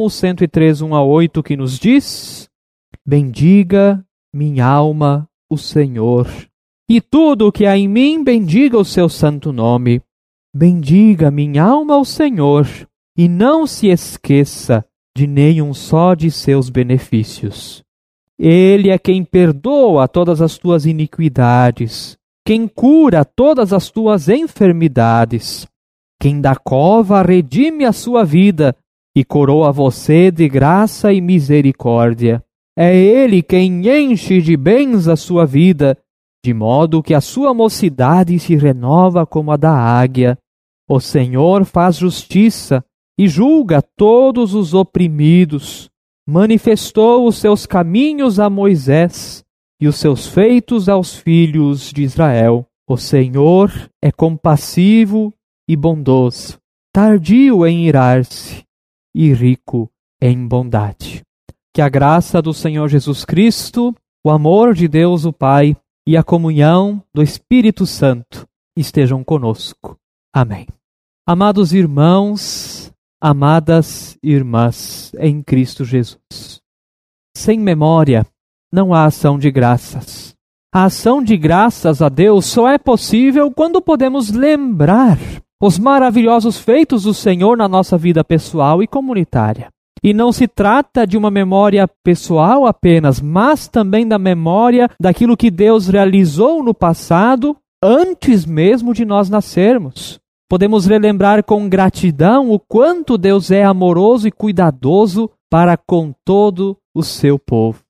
Salmo 103, 1 a 8, que nos diz: Bendiga minha alma o Senhor, e tudo o que há em mim bendiga o seu santo nome. Bendiga minha alma o Senhor, e não se esqueça de nenhum só de seus benefícios. Ele é quem perdoa todas as tuas iniquidades, quem cura todas as tuas enfermidades, quem da cova redime a sua vida e coroa você de graça e misericórdia. É Ele quem enche de bens a sua vida, de modo que a sua mocidade se renova como a da águia. O Senhor faz justiça e julga todos os oprimidos. Manifestou os seus caminhos a Moisés e os seus feitos aos filhos de Israel. O Senhor é compassivo e bondoso, tardio em irar-se e rico em bondade. Que a graça do Senhor Jesus Cristo, o amor de Deus o Pai e a comunhão do Espírito Santo estejam conosco. Amém. Amados irmãos, Amadas irmãs em Cristo Jesus, sem memória não há ação de graças. A ação de graças a Deus só é possível quando podemos lembrar os maravilhosos feitos do Senhor na nossa vida pessoal e comunitária. E não se trata de uma memória pessoal apenas, mas também da memória daquilo que Deus realizou no passado, antes mesmo de nós nascermos. Podemos relembrar com gratidão o quanto Deus é amoroso e cuidadoso para com todo o seu povo.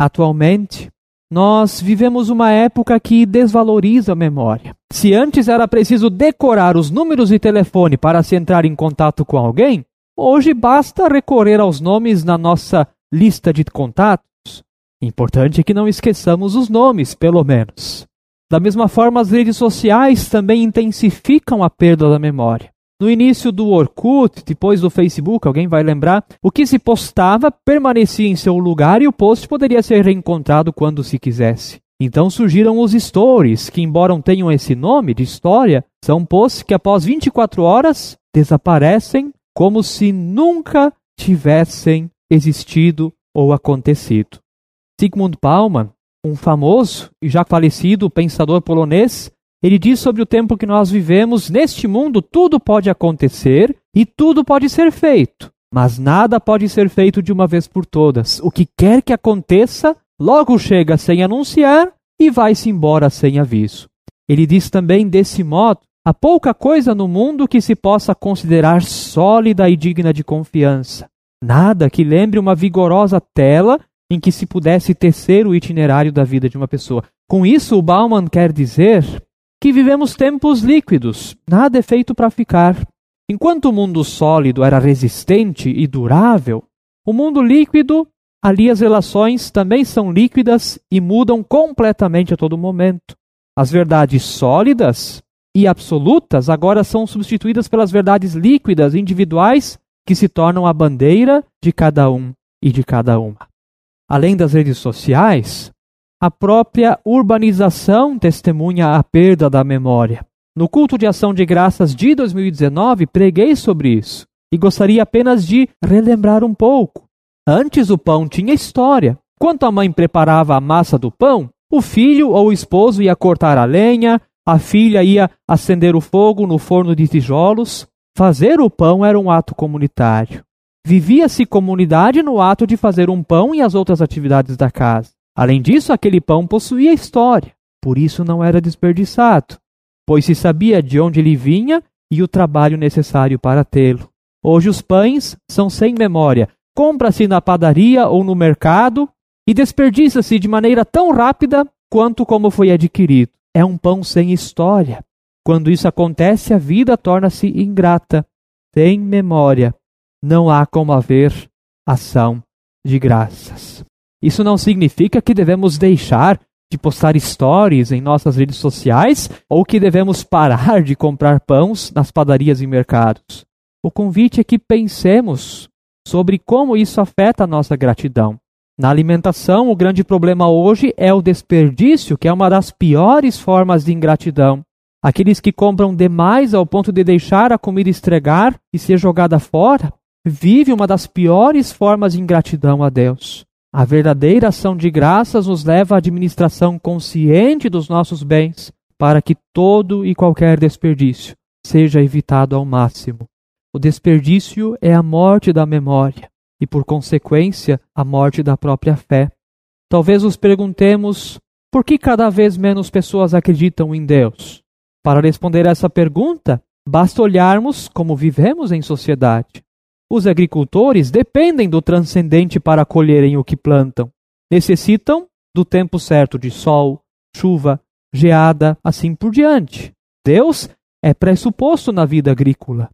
Atualmente, nós vivemos uma época que desvaloriza a memória. Se antes era preciso decorar os números de telefone para se entrar em contato com alguém, hoje basta recorrer aos nomes na nossa lista de contatos. Importante é que não esqueçamos os nomes, pelo menos. Da mesma forma, as redes sociais também intensificam a perda da memória. No início do Orkut, depois do Facebook, alguém vai lembrar, o que se postava permanecia em seu lugar e o post poderia ser reencontrado quando se quisesse. Então surgiram os stories, que embora tenham esse nome de história, são posts que após 24 horas desaparecem como se nunca tivessem existido ou acontecido. Sigmund Bauman, um famoso e já falecido pensador polonês, ele diz sobre o tempo que nós vivemos: neste mundo tudo pode acontecer e tudo pode ser feito, mas nada pode ser feito de uma vez por todas. O que quer que aconteça, logo chega sem anunciar e vai-se embora sem aviso. Ele diz também desse modo: há pouca coisa no mundo que se possa considerar sólida e digna de confiança. Nada que lembre uma vigorosa tela em que se pudesse tecer o itinerário da vida de uma pessoa. Com isso, o Bauman quer dizer que vivemos tempos líquidos, nada é feito para ficar. Enquanto o mundo sólido era resistente e durável, o mundo líquido, ali as relações também são líquidas e mudam completamente a todo momento. As verdades sólidas e absolutas agora são substituídas pelas verdades líquidas individuais que se tornam a bandeira de cada um e de cada uma além das redes sociais, a própria urbanização testemunha a perda da memória. No culto de ação de graças de 2019, preguei sobre isso e gostaria apenas de relembrar um pouco. Antes o pão tinha história. Quando a mãe preparava a massa do pão, o filho ou o esposo ia cortar a lenha, a filha ia acender o fogo no forno de tijolos. Fazer o pão era um ato comunitário. Vivia-se comunidade no ato de fazer um pão e as outras atividades da casa. Além disso, aquele pão possuía história, por isso não era desperdiçado, pois se sabia de onde ele vinha e o trabalho necessário para tê-lo. Hoje os pães são sem memória, compra-se na padaria ou no mercado e desperdiça-se de maneira tão rápida quanto como foi adquirido. É um pão sem história. Quando isso acontece, a vida torna-se ingrata, sem memória não há como haver ação de graças. Isso não significa que devemos deixar de postar stories em nossas redes sociais ou que devemos parar de comprar pães nas padarias e mercados. O convite é que pensemos sobre como isso afeta a nossa gratidão. Na alimentação, o grande problema hoje é o desperdício, que é uma das piores formas de ingratidão. Aqueles que compram demais ao ponto de deixar a comida estregar e ser jogada fora vive uma das piores formas de ingratidão a Deus. A verdadeira ação de graças nos leva à administração consciente dos nossos bens, para que todo e qualquer desperdício seja evitado ao máximo. O desperdício é a morte da memória e, por consequência, a morte da própria fé. Talvez nos perguntemos por que cada vez menos pessoas acreditam em Deus? Para responder essa pergunta, basta olharmos como vivemos em sociedade. Os agricultores dependem do transcendente para colherem o que plantam. Necessitam do tempo certo de sol, chuva, geada, assim por diante. Deus é pressuposto na vida agrícola.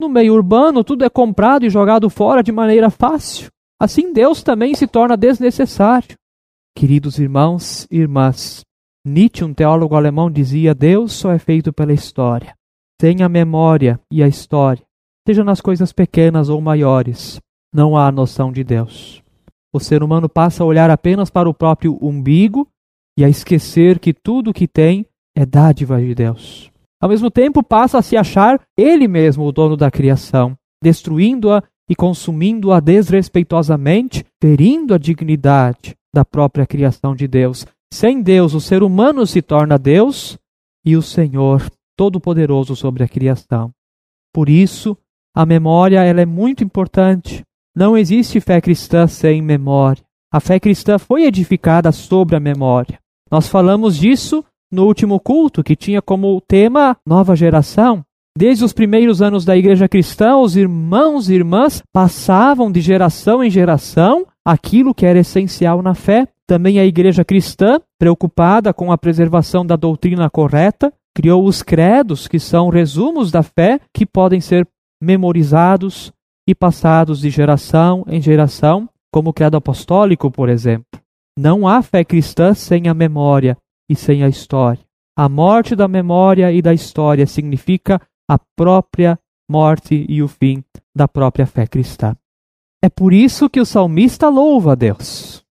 No meio urbano, tudo é comprado e jogado fora de maneira fácil. Assim, Deus também se torna desnecessário. Queridos irmãos e irmãs, Nietzsche, um teólogo alemão, dizia: Deus só é feito pela história. Sem a memória e a história, seja nas coisas pequenas ou maiores, não há noção de Deus. O ser humano passa a olhar apenas para o próprio umbigo e a esquecer que tudo o que tem é dádiva de Deus. Ao mesmo tempo, passa a se achar ele mesmo o dono da criação, destruindo-a e consumindo-a desrespeitosamente, ferindo a dignidade da própria criação de Deus. Sem Deus, o ser humano se torna Deus e o Senhor todo-poderoso sobre a criação. Por isso, a memória ela é muito importante. Não existe fé cristã sem memória. A fé cristã foi edificada sobre a memória. Nós falamos disso no último culto, que tinha como tema nova geração. Desde os primeiros anos da igreja cristã, os irmãos e irmãs passavam de geração em geração aquilo que era essencial na fé. Também a igreja cristã, preocupada com a preservação da doutrina correta, criou os credos, que são resumos da fé que podem ser memorizados e passados de geração em geração, como o credo apostólico, por exemplo. Não há fé cristã sem a memória e sem a história. A morte da memória e da história significa a própria morte e o fim da própria fé cristã. É por isso que o salmista louva a Deus.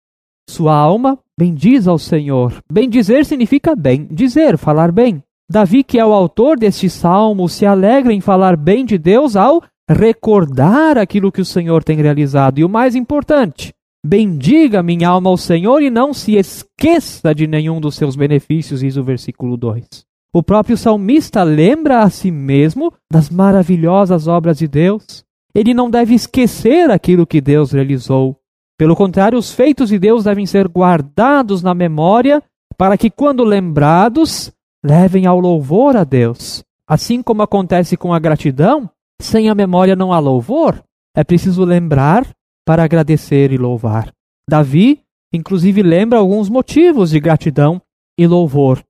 Sua alma bendiz ao Senhor. Bendizer significa bem dizer, falar bem. Davi, que é o autor deste salmo, se alegra em falar bem de Deus ao recordar aquilo que o Senhor tem realizado. E o mais importante, bendiga minha alma ao Senhor e não se esqueça de nenhum dos seus benefícios, diz o versículo 2. O próprio salmista lembra a si mesmo das maravilhosas obras de Deus, ele não deve esquecer aquilo que Deus realizou. Pelo contrário, os feitos de Deus devem ser guardados na memória para que, quando lembrados, levem ao louvor a Deus. Assim como acontece com a gratidão, sem a memória não há louvor. É preciso lembrar para agradecer e louvar. Davi, inclusive, lembra alguns motivos de gratidão e louvor.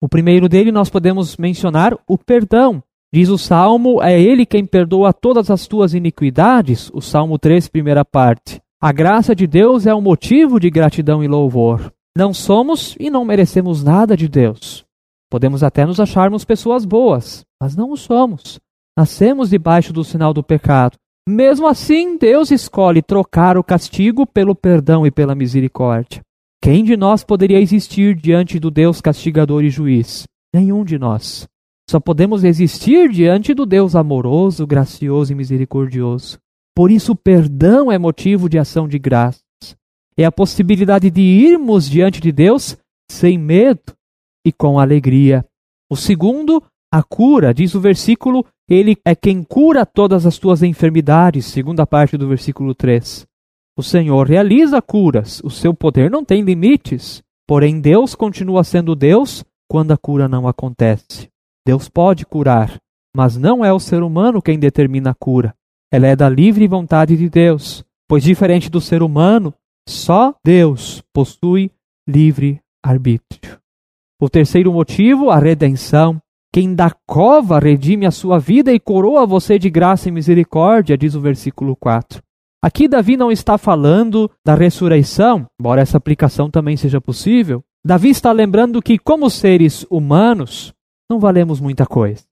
O primeiro dele nós podemos mencionar o perdão. Diz o Salmo: É Ele quem perdoa todas as tuas iniquidades. O Salmo 3, primeira parte. A graça de Deus é um motivo de gratidão e louvor. Não somos e não merecemos nada de Deus. Podemos até nos acharmos pessoas boas, mas não o somos. Nascemos debaixo do sinal do pecado. Mesmo assim, Deus escolhe trocar o castigo pelo perdão e pela misericórdia. Quem de nós poderia existir diante do Deus castigador e juiz? Nenhum de nós. Só podemos existir diante do Deus amoroso, gracioso e misericordioso. Por isso, o perdão é motivo de ação de graças. É a possibilidade de irmos diante de Deus sem medo e com alegria. O segundo, a cura, diz o versículo, ele é quem cura todas as tuas enfermidades, segunda parte do versículo 3. O Senhor realiza curas, o seu poder não tem limites, porém Deus continua sendo Deus quando a cura não acontece. Deus pode curar, mas não é o ser humano quem determina a cura. Ela é da livre vontade de Deus, pois diferente do ser humano, só Deus possui livre arbítrio. O terceiro motivo, a redenção. Quem da cova redime a sua vida e coroa você de graça e misericórdia, diz o versículo 4. Aqui Davi não está falando da ressurreição, embora essa aplicação também seja possível. Davi está lembrando que, como seres humanos, não valemos muita coisa.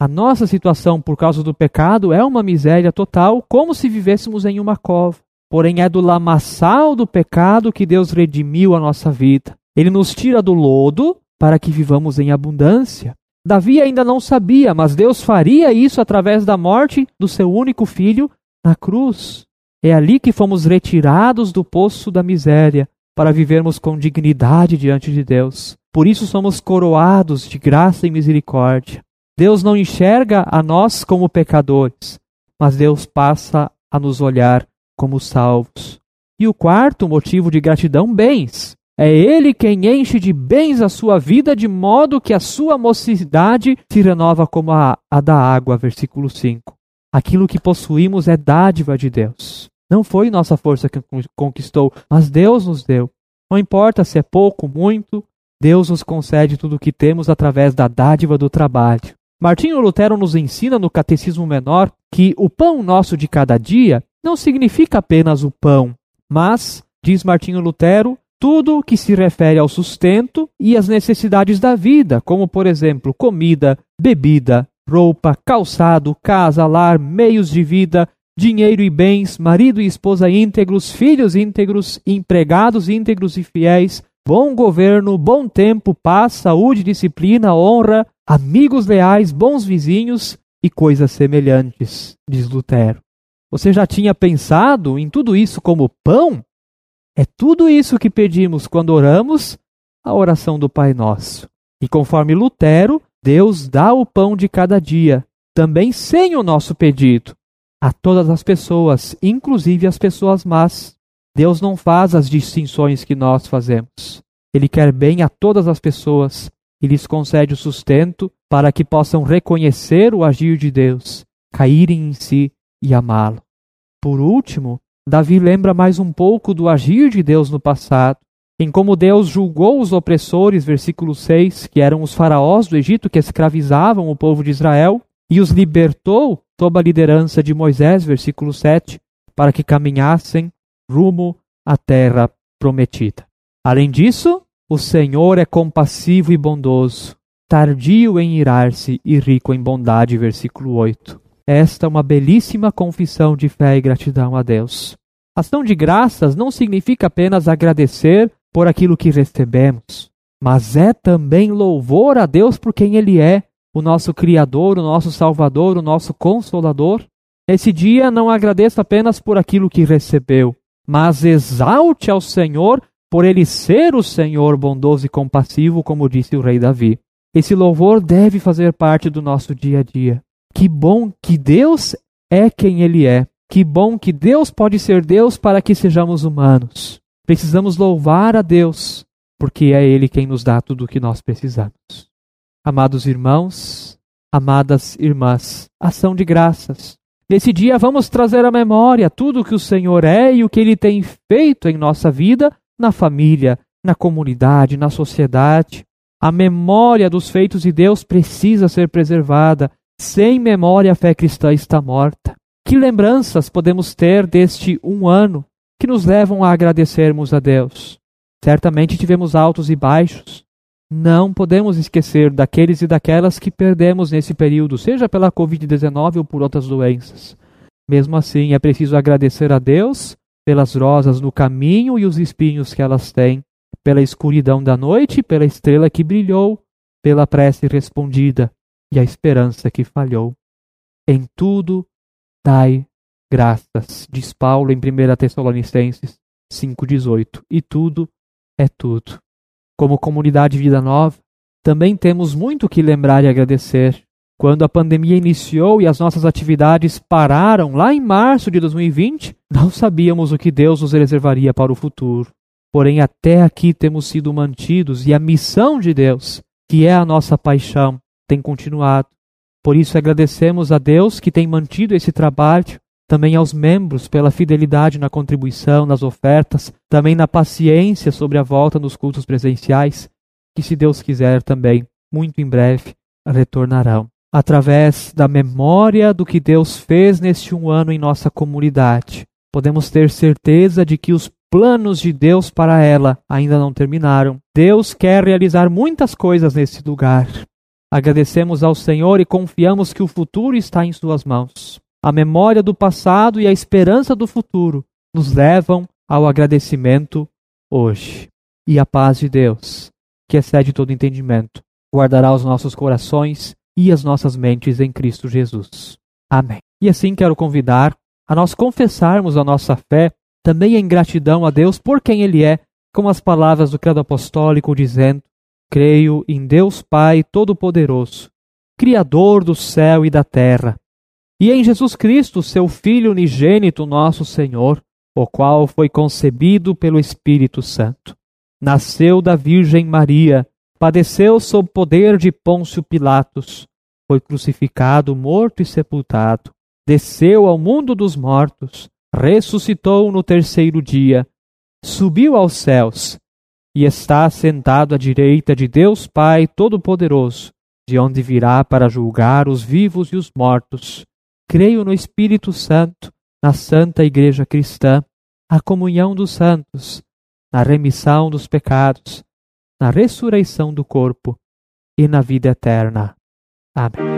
A nossa situação por causa do pecado é uma miséria total, como se vivêssemos em uma cova. Porém, é do lamaçal do pecado que Deus redimiu a nossa vida. Ele nos tira do lodo para que vivamos em abundância. Davi ainda não sabia, mas Deus faria isso através da morte do seu único filho, na cruz. É ali que fomos retirados do poço da miséria para vivermos com dignidade diante de Deus. Por isso somos coroados de graça e misericórdia. Deus não enxerga a nós como pecadores, mas Deus passa a nos olhar como salvos. E o quarto motivo de gratidão, bens. É Ele quem enche de bens a sua vida, de modo que a sua mocidade se renova como a, a da água. Versículo 5. Aquilo que possuímos é dádiva de Deus. Não foi nossa força que conquistou, mas Deus nos deu. Não importa se é pouco, muito, Deus nos concede tudo o que temos através da dádiva do trabalho. Martinho Lutero nos ensina no Catecismo Menor que o pão nosso de cada dia não significa apenas o pão, mas, diz Martinho Lutero, tudo que se refere ao sustento e às necessidades da vida, como por exemplo comida, bebida, roupa, calçado, casa, lar, meios de vida, dinheiro e bens, marido e esposa íntegros, filhos íntegros, empregados íntegros e fiéis, bom governo, bom tempo, paz, saúde, disciplina, honra, amigos leais, bons vizinhos e coisas semelhantes, diz Lutero. Você já tinha pensado em tudo isso como pão? É tudo isso que pedimos quando oramos a oração do Pai Nosso. E conforme Lutero, Deus dá o pão de cada dia, também sem o nosso pedido, a todas as pessoas, inclusive as pessoas más. Deus não faz as distinções que nós fazemos. Ele quer bem a todas as pessoas e lhes concede o sustento para que possam reconhecer o agir de Deus, caírem em si e amá-lo. Por último, Davi lembra mais um pouco do agir de Deus no passado, em como Deus julgou os opressores, versículo 6, que eram os faraós do Egito que escravizavam o povo de Israel, e os libertou sob a liderança de Moisés, versículo 7, para que caminhassem rumo à terra prometida. Além disso, o Senhor é compassivo e bondoso, tardio em irar-se e rico em bondade, versículo 8. Esta é uma belíssima confissão de fé e gratidão a Deus. Ação de graças não significa apenas agradecer por aquilo que recebemos, mas é também louvor a Deus por quem Ele é, o nosso Criador, o nosso Salvador, o nosso Consolador. Nesse dia, não agradeça apenas por aquilo que recebeu, mas exalte ao Senhor por Ele ser o Senhor bondoso e compassivo, como disse o rei Davi. Esse louvor deve fazer parte do nosso dia a dia. Que bom que Deus é quem Ele é. Que bom que Deus pode ser Deus para que sejamos humanos. Precisamos louvar a Deus, porque é Ele quem nos dá tudo o que nós precisamos. Amados irmãos, amadas irmãs, ação de graças. Nesse dia vamos trazer à memória tudo o que o Senhor é e o que Ele tem feito em nossa vida, na família, na comunidade, na sociedade. A memória dos feitos de Deus precisa ser preservada. Sem memória, a fé cristã está morta. Que lembranças podemos ter deste um ano que nos levam a agradecermos a Deus? Certamente tivemos altos e baixos. Não podemos esquecer daqueles e daquelas que perdemos nesse período, seja pela Covid-19 ou por outras doenças. Mesmo assim, é preciso agradecer a Deus pelas rosas no caminho e os espinhos que elas têm, pela escuridão da noite, pela estrela que brilhou, pela prece respondida e a esperança que falhou. Em tudo dai graças, diz Paulo em 1 Tessalonicenses 5,18. E tudo é tudo. Como comunidade Vida Nova, também temos muito que lembrar e agradecer. Quando a pandemia iniciou e as nossas atividades pararam lá em março de 2020, não sabíamos o que Deus nos reservaria para o futuro. Porém, até aqui temos sido mantidos e a missão de Deus, que é a nossa paixão, tem continuado. Por isso, agradecemos a Deus que tem mantido esse trabalho, também aos membros pela fidelidade na contribuição, nas ofertas, também na paciência sobre a volta nos cultos presenciais, que, se Deus quiser, também, muito em breve, retornarão através da memória do que Deus fez neste um ano em nossa comunidade. Podemos ter certeza de que os planos de Deus para ela ainda não terminaram. Deus quer realizar muitas coisas nesse lugar. Agradecemos ao Senhor e confiamos que o futuro está em Suas mãos. A memória do passado e a esperança do futuro nos levam ao agradecimento hoje. E a paz de Deus, que excede todo entendimento, guardará os nossos corações e as nossas mentes em Cristo Jesus. Amém. E assim quero convidar a nós confessarmos a nossa fé também em gratidão a Deus por quem Ele é, com as palavras do credo apostólico dizendo: Creio em Deus Pai Todo-Poderoso, Criador do céu e da terra, e em Jesus Cristo, seu Filho unigênito, nosso Senhor, o qual foi concebido pelo Espírito Santo. Nasceu da Virgem Maria, padeceu sob poder de Pôncio Pilatos, foi crucificado, morto e sepultado, desceu ao mundo dos mortos, ressuscitou no terceiro dia, subiu aos céus e está sentado à direita de Deus Pai Todo-Poderoso, de onde virá para julgar os vivos e os mortos. Creio no Espírito Santo, na Santa Igreja Cristã, a comunhão dos santos, na remissão dos pecados, na ressurreição do corpo e na vida eterna. Amém.